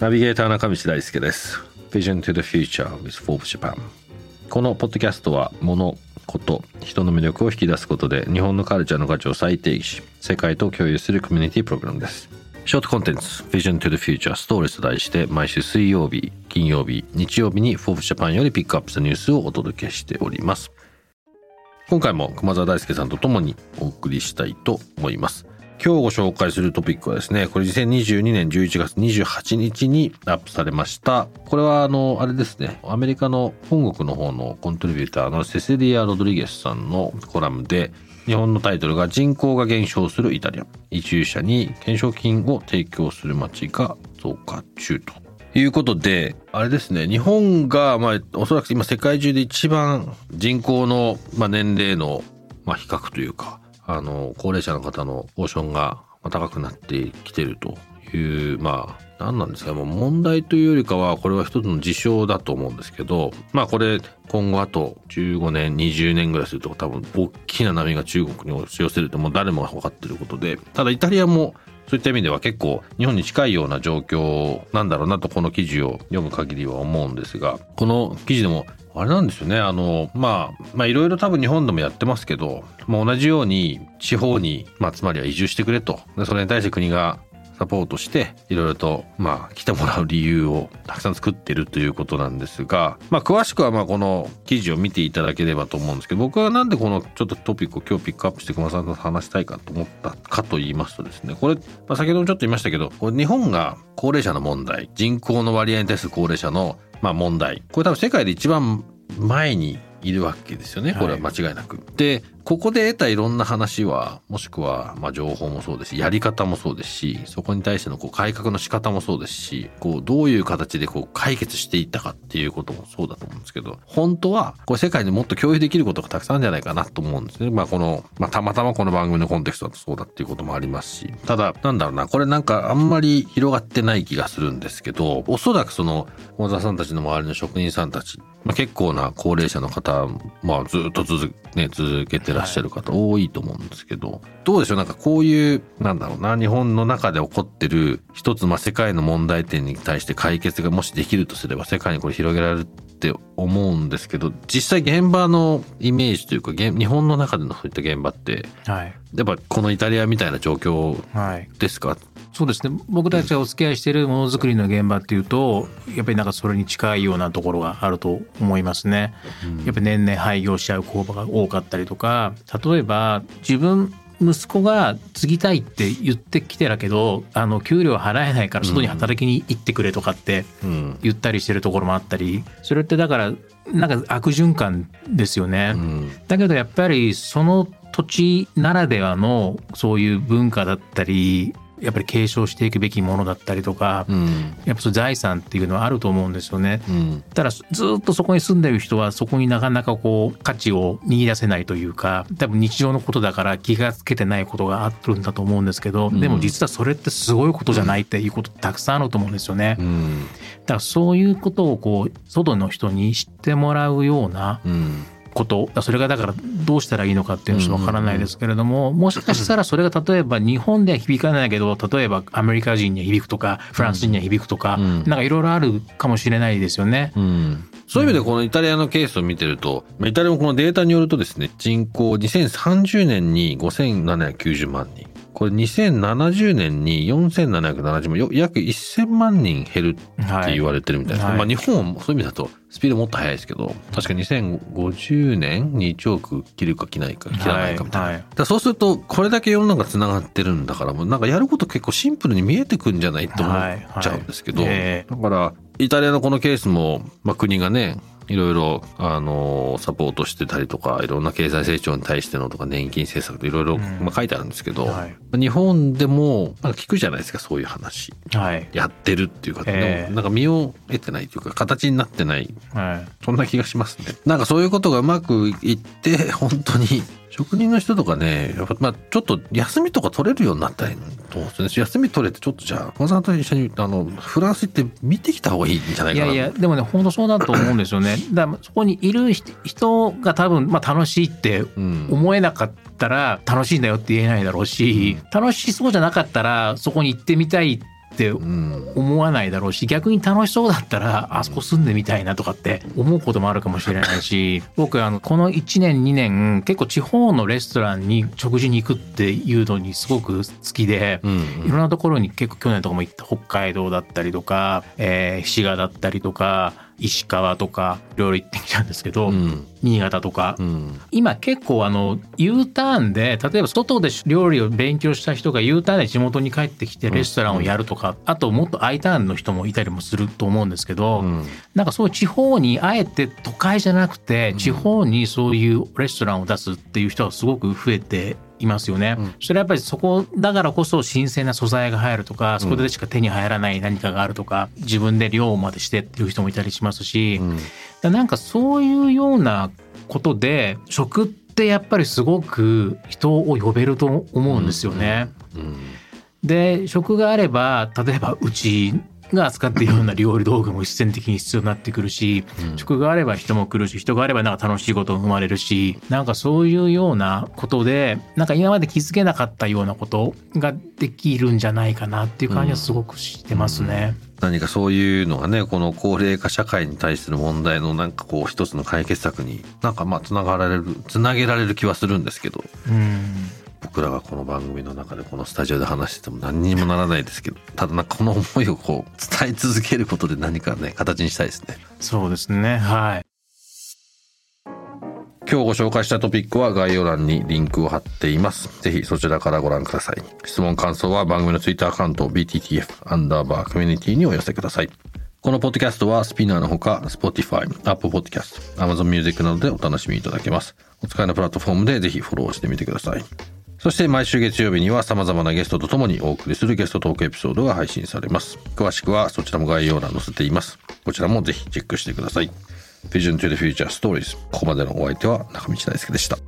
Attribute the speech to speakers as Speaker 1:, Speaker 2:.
Speaker 1: ナビゲーター中道大輔です。Vision to the Future with Forbes Japan このポッドキャストは物こと人の魅力を引き出すことで日本のカルチャーの価値を再定義し世界と共有するコミュニティプログラムです。ショートコンテンツ Vision to the Future Stories と題して毎週水曜日金曜日日曜日に Forbes Japan よりピックアップしたニュースをお届けしております。今回も熊澤大輔さんと共にお送りしたいと思います。今日ご紹介するトピックはですね、これ2022年11月28日にアップされました。これはあの、あれですね、アメリカの本国の方のコントリビューターのセセリア・ロドリゲスさんのコラムで、日本のタイトルが人口が減少するイタリア。移住者に懸賞金を提供する街が増加中と。いうことで、あれですね、日本が、まあ、おそらく今世界中で一番人口の、まあ、年齢の、まあ、比較というか、あの、高齢者の方のポーションが高くなってきてるという、まあ、何なんですかもう問題というよりかは、これは一つの事象だと思うんですけど、まあこれ、今後あと15年、20年ぐらいすると多分、大きな波が中国に押し寄せるともう誰もが分かってることで、ただイタリアもそういった意味では結構日本に近いような状況なんだろうなとこの記事を読む限りは思うんですが、この記事でもあれなんですよね。あの、まあ、まあいろいろ多分日本でもやってますけど、まあ同じように地方に、まあつまりは移住してくれと。で、それに対して国がサポートして、いろいろと、まあ、来てもらう理由をたくさん作ってるということなんですが、まあ、詳しくは、まあ、この記事を見ていただければと思うんですけど、僕はなんでこのちょっとトピックを今日ピックアップして熊さんと話したいかと思ったかと言いますとですね、これ、まあ、先ほどもちょっと言いましたけど、これ日本が高齢者の問題、人口の割合に対する高齢者の、まあ、問題、これ多分世界で一番前にいるわけですよね。これは間違いなく。はい、で、ここで得たいろんな話は、もしくは、まあ、情報もそうですし、やり方もそうですし、そこに対してのこう改革の仕方もそうですし、こう、どういう形でこう解決していったかっていうこともそうだと思うんですけど、本当は、これ世界にもっと共有できることがたくさんあるんじゃないかなと思うんですね。まあ、この、まあ、たまたまこの番組のコンテクストだとそうだっていうこともありますし、ただ、なんだろうな、これなんかあんまり広がってない気がするんですけど、おそらくその、小田さんたちの周りの職人さんたち、まあ、結構な高齢者の方、まあ、ずっと続,、ね、続けてららっしゃる方多いと思うんですけど、どうでしょう？なんかこういう、なんだろうな、日本の中で起こってる一つ、まあ、世界の問題点に対して解決がもしできるとすれば、世界にこれ広げられるって思うんですけど、実際現場のイメージというか、日本の中でのそういった現場って、はい、やっぱこのイタリアみたいな状況ですか、はい
Speaker 2: そうですね。僕たちがお付き合いしているものづくりの現場っていうとやっぱりなんかそれに近いようなところがあると思いますね。やっぱり年々廃業しちゃう工場が多かったりとか例えば自分息子が継ぎたいって言ってきてるけどあの給料払えないから外に働きに行ってくれとかって言ったりしてるところもあったりそれってだからなんか悪循環ですよね。だけどやっぱりその土地ならではのそういう文化だったりやっぱり継承していくべきものだったりとか、うん、やっぱそ財産っていうのはあると思うんですよね。うん、ただずっとそこに住んでる人はそこになかなかこう価値を見出せないというか多分日常のことだから気がつけてないことがあるんだと思うんですけど、うん、でも実はそれってすごいことじゃないっていうことたくさんあると思うんですよね。だからそういうことをこう外の人に知ってもらうような、ことそれがだからどうしたらいいのかっていうのは分からないですけれども、もしかしたらそれが例えば日本では響かないけど例えばアメリカ人には響くとかフランス人には響くとか、なんかいろいろあるかもしれないですよね。
Speaker 1: うん。そういう意味でこのイタリアのケースを見てると、イタリアもこのデータによるとですね、人口2030年に5790万人。これ2070年に4770万、約1000万人減るって言われてるみたいです、はい、まあ日本はそういう意味だとスピードもっと速いですけど、確か2050年に1億切るか切ないか、切らないかみたいな。はいはい、だそうすると、これだけ世の中繋がってるんだから、もうなんかやること結構シンプルに見えてくんじゃないと思っちゃうんですけど、だから、イタリアのこのケースも、まあ国がね、いろいろ、あの、サポートしてたりとか、いろんな経済成長に対してのとか、年金政策といろいろ、
Speaker 2: うん。
Speaker 1: まあ、書いてあるんですけど、
Speaker 2: はい。
Speaker 1: 日本でも、なんか聞くじゃないですか、そういう話。
Speaker 2: はい。
Speaker 1: やってるっていうか、
Speaker 2: ええ。
Speaker 1: でもなんか身を得てないというか、形になってない、
Speaker 2: はい。
Speaker 1: そんな気がしますね。なんかそういうことがうまくいって、本当に、職人の人とかね、やっぱまあちょっと休みとか取れるようになったらいいと思うんですよね。休み取れてちょっとじゃあ、小野さんと一緒にあのフランス行って見てきた方がいいんじゃないかな。
Speaker 2: いやいやでもね本当そうだと思うんですよね。だからそこにいる人人が多分、まあ、楽しいって
Speaker 1: うん、
Speaker 2: 思えなかったら楽しいんだよって言えないだろうし、楽しそうじゃなかったらそこに行ってみたいって
Speaker 1: うん、
Speaker 2: 思わないだろうし逆に楽しそうだったらあそこ住んでみたいなとかって思うこともあるかもしれないし 僕あのこの1年2年結構地方のレストランに食事に行くっていうのにすごく好きで。
Speaker 1: うん、
Speaker 2: いろんなところに結構去年とかも行った北海道だったりとか、えー滋賀だったりとか石川とかいろいろ行ってきたんですけど、
Speaker 1: うん、
Speaker 2: 新潟とか、
Speaker 1: うん、
Speaker 2: 今結構あの U ターンで例えば外で料理を勉強した人が U ターンで地元に帰ってきてレストランをやるとか、あともっと I ターンの人もいたりもすると思うんですけど、
Speaker 1: うん、
Speaker 2: なんかそういう地方にあえて都会じゃなくて
Speaker 1: ん
Speaker 2: 地方にそういうレストランを出すっていう人がすごく増えていますよね。
Speaker 1: うん。
Speaker 2: それはやっぱりそこだからこそ新鮮な素材が入るとかそこでしか手に入らない何かがあるとか自分で量までしてっていう人もいたりしますし、
Speaker 1: うん、
Speaker 2: なんかそういうようなことで食ってやっぱりすごく人を呼べると思うんですよね。
Speaker 1: うん、
Speaker 2: で食があれば例えばうちが扱っているような料理道具も必然的に必要になってくるし、
Speaker 1: うん。
Speaker 2: 食があれば人も来るし人があればなんか楽しいことも生まれるしなんかそういうようなことでなんか今まで気づけなかったようなことができるんじゃないかなっていう感じはすごくしてますね。
Speaker 1: 何かそういうのがねこの高齢化社会に対する問題のなんかこう一つの解決策になんかまあつながられるつなげられる気はするんですけど。
Speaker 2: うん
Speaker 1: 僕らがこの番組の中でこのスタジオで話してても何にもならないですけどただなんかこの思いをこう伝え続けることで何かね形にしたいですね
Speaker 2: そうですねはい
Speaker 1: 今日ご紹介したトピックは概要欄にリンクを貼っています。ぜひそちらからご覧ください。質問感想は番組のツイッターアカウント BTTF アンダーバーコミュニティにお寄せください。このポッドキャストはスピナーのほか Spotify、Apple Podcast、Amazon Music などでお楽しみいただけます。お使いのプラットフォームでぜひフォローしてみてください。そして毎週月曜日には様々なゲストとともにお送りするゲストトークエピソードが配信されます。詳しくはそちらも概要欄載せています。こちらもぜひチェックしてください。Vision to the Future Stories。ここまでのお相手は中道大輔でした。